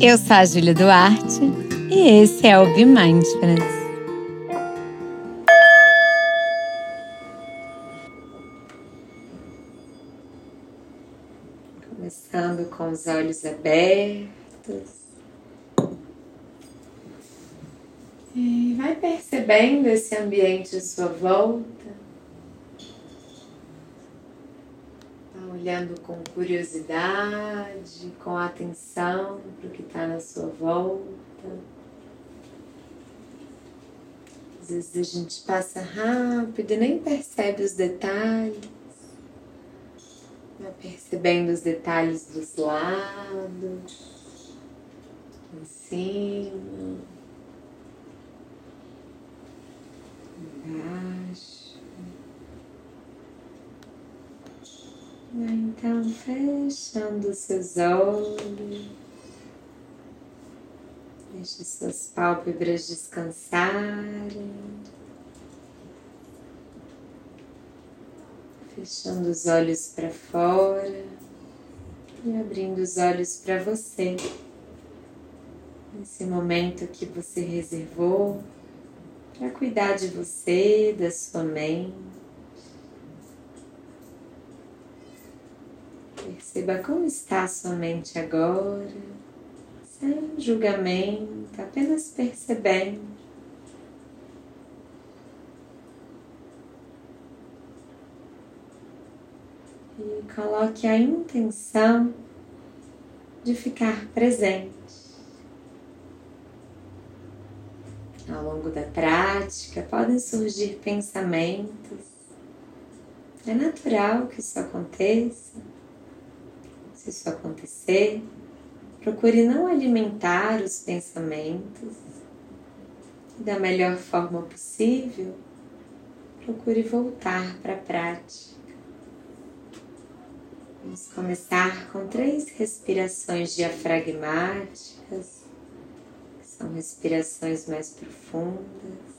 Eu sou a Júlia Duarte e esse é o Be Mindfulness. Começando com os olhos abertos. E vai percebendo esse ambiente à sua volta. Olhando com curiosidade, com atenção para o que está na sua volta. Às vezes a gente passa rápido e nem percebe os detalhes. Vai percebendo os detalhes dos lados, em cima, embaixo. Então, fechando seus olhos, deixe suas pálpebras descansarem, fechando os olhos para fora e abrindo os olhos para você. Nesse momento que você reservou para cuidar de você, da sua mente. Perceba como está a sua mente agora, sem julgamento, apenas percebendo. E coloque a intenção de ficar presente. Ao longo da prática podem surgir pensamentos. É natural que isso aconteça se isso acontecer, procure não alimentar os pensamentos e, da melhor forma possível, procure voltar para a prática. Vamos começar com três respirações diafragmáticas, que são respirações mais profundas.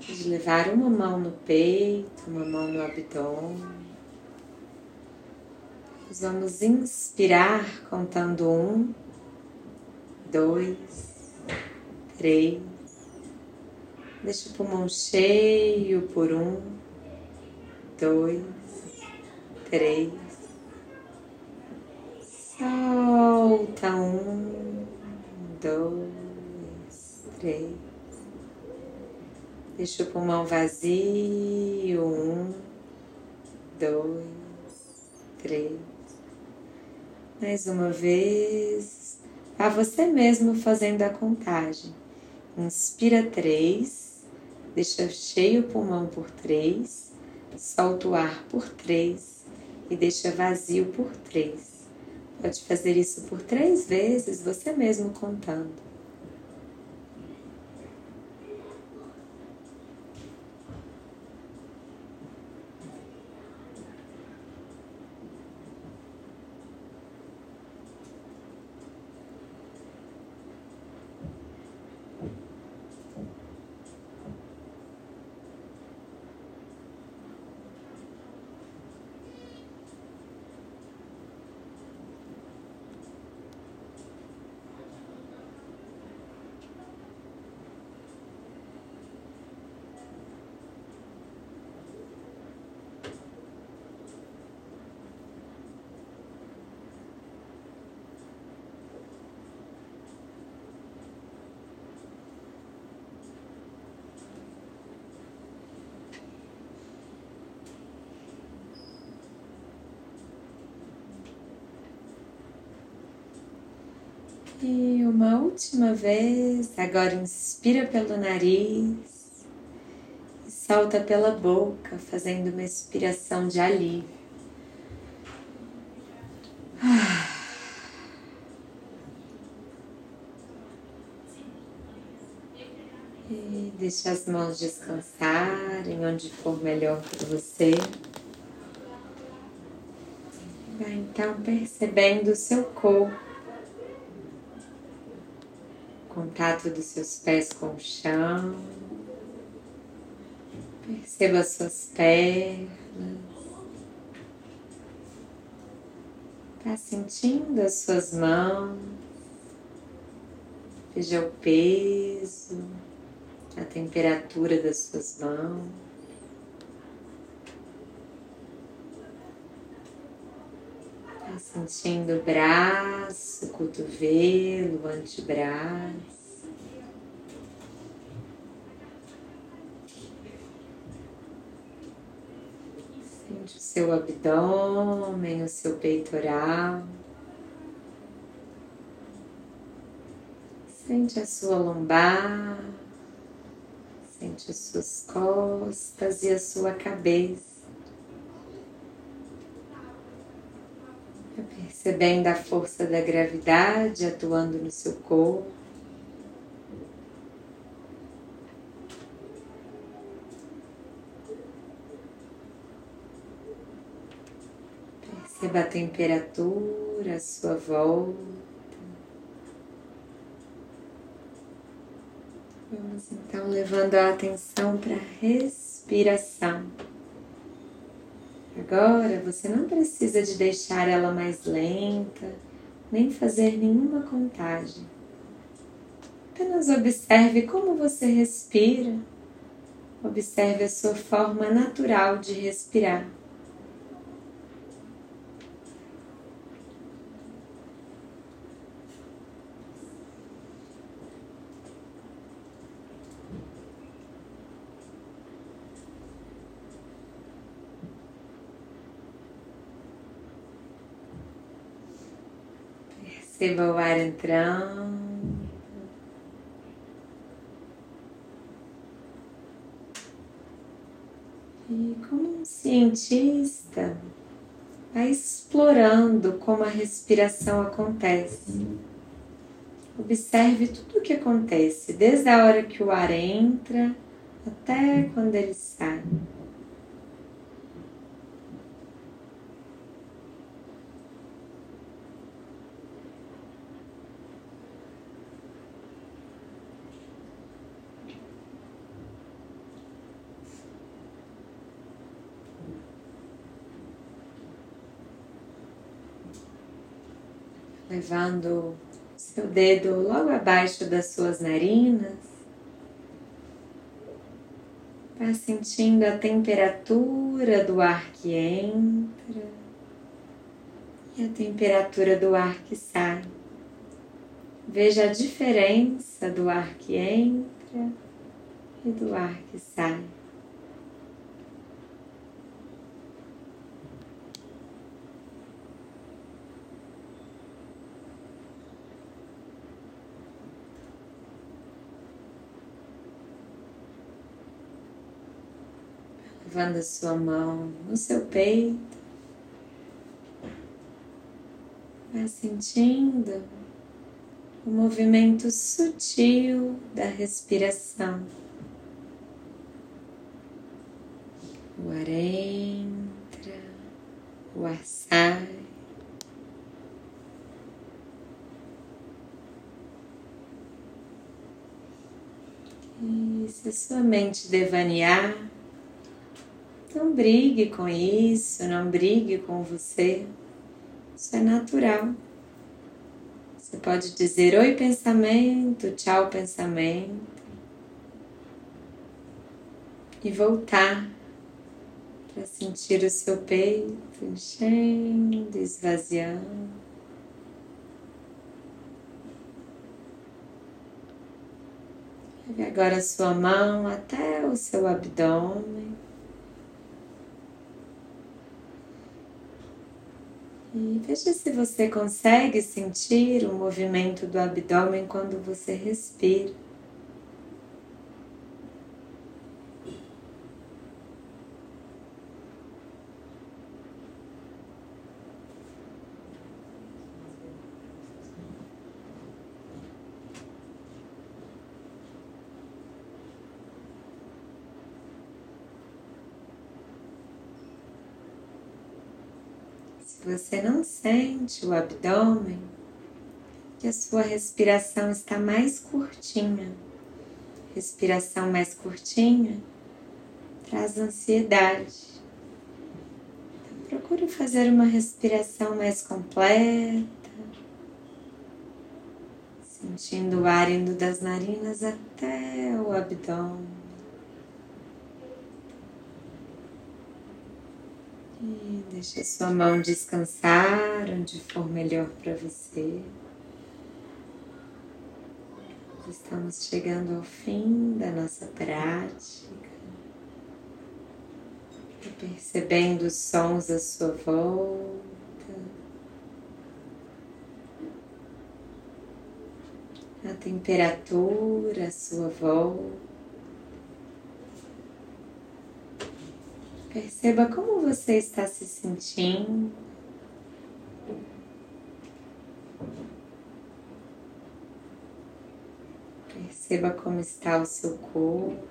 De levar uma mão no peito, uma mão no abdômen. Vamos inspirar contando um, dois, três. Deixa o pulmão cheio por um, dois, três. Solta um, dois, três. Deixa o pulmão vazio. Um, dois, três. Mais uma vez, a você mesmo fazendo a contagem. Inspira três, deixa cheio o pulmão por três, solta o ar por três e deixa vazio por três. Pode fazer isso por três vezes, você mesmo contando. E uma última vez, agora inspira pelo nariz e solta pela boca, fazendo uma expiração de alívio. E deixa as mãos descansarem onde for melhor para você. Vai então percebendo o seu corpo contato dos seus pés com o chão. Perceba as suas pernas. Vá sentindo as suas mãos, veja o peso, a temperatura das suas mãos. Sentindo o braço, cotovelo, antebraço. Sente o seu abdômen, o seu peitoral. Sente a sua lombar, sente as suas costas e a sua cabeça. Percebendo a força da gravidade atuando no seu corpo. Perceba a temperatura à sua volta. Vamos então levando a atenção para a respiração. Agora você não precisa de deixar ela mais lenta, nem fazer nenhuma contagem. Apenas observe como você respira. Observe a sua forma natural de respirar. Perceba o ar entrando. E como um cientista, vai explorando como a respiração acontece. Observe tudo o que acontece, desde a hora que o ar entra até quando ele sai. Levando seu dedo logo abaixo das suas narinas. Vá sentindo a temperatura do ar que entra e a temperatura do ar que sai. Veja a diferença do ar que entra e do ar que sai. Levando a sua mão no seu peito, vai sentindo o movimento sutil da respiração. O ar entra, o ar sai. E se a sua mente devanear, não brigue com isso, não brigue com você. Isso é natural. Você pode dizer oi pensamento, tchau pensamento. E voltar para sentir o seu peito enchendo, esvaziando. Leve agora a sua mão até o seu abdômen. E veja se você consegue sentir o movimento do abdômen quando você respira. Você não sente o abdômen, que a sua respiração está mais curtinha. Respiração mais curtinha traz ansiedade. Então, procure fazer uma respiração mais completa, sentindo o ar indo das narinas até o abdômen. Deixe a sua mão descansar onde for melhor para você. Estamos chegando ao fim da nossa prática percebendo os sons à sua volta. A temperatura à sua volta. Perceba como você está se sentindo. Perceba como está o seu corpo.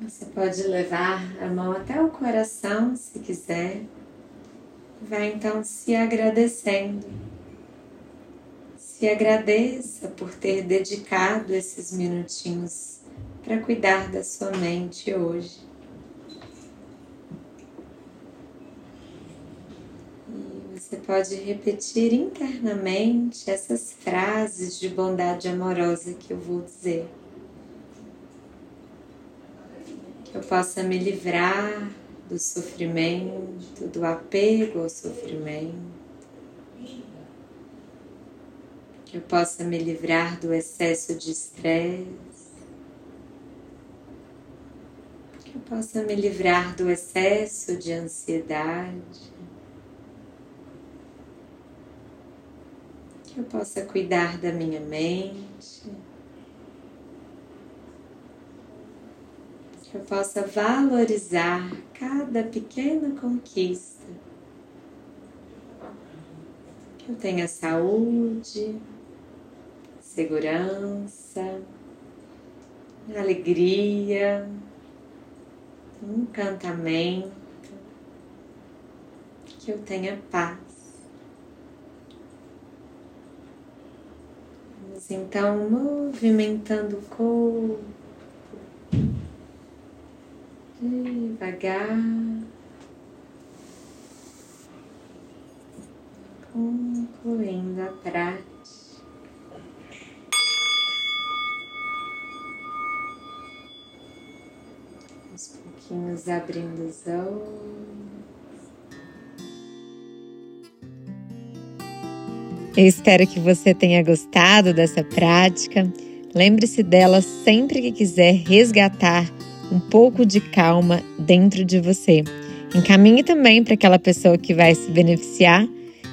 Você pode levar a mão até o coração, se quiser. Vai então se agradecendo. Se agradeça por ter dedicado esses minutinhos para cuidar da sua mente hoje. E você pode repetir internamente essas frases de bondade amorosa que eu vou dizer que eu possa me livrar do sofrimento, do apego ao sofrimento, que eu possa me livrar do excesso de estresse, que eu possa me livrar do excesso de ansiedade, que eu possa cuidar da minha mente. que eu possa valorizar cada pequena conquista, que eu tenha saúde, segurança, alegria, encantamento, que eu tenha paz. Vamos então movimentando o corpo devagar, concluindo a prática. Pouquinhos abrindo os olhos. Eu espero que você tenha gostado dessa prática. Lembre-se dela sempre que quiser resgatar um pouco de calma dentro de você. Encaminhe também para aquela pessoa que vai se beneficiar.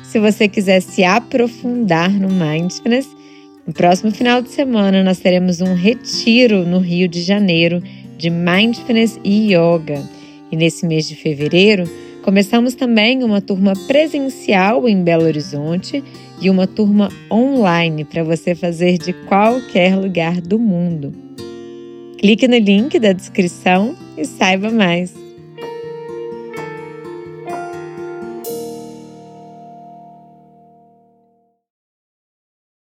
Se você quiser se aprofundar no mindfulness, no próximo final de semana nós teremos um retiro no Rio de Janeiro de mindfulness e yoga. E nesse mês de fevereiro, começamos também uma turma presencial em Belo Horizonte e uma turma online para você fazer de qualquer lugar do mundo. Clique no link da descrição e saiba mais.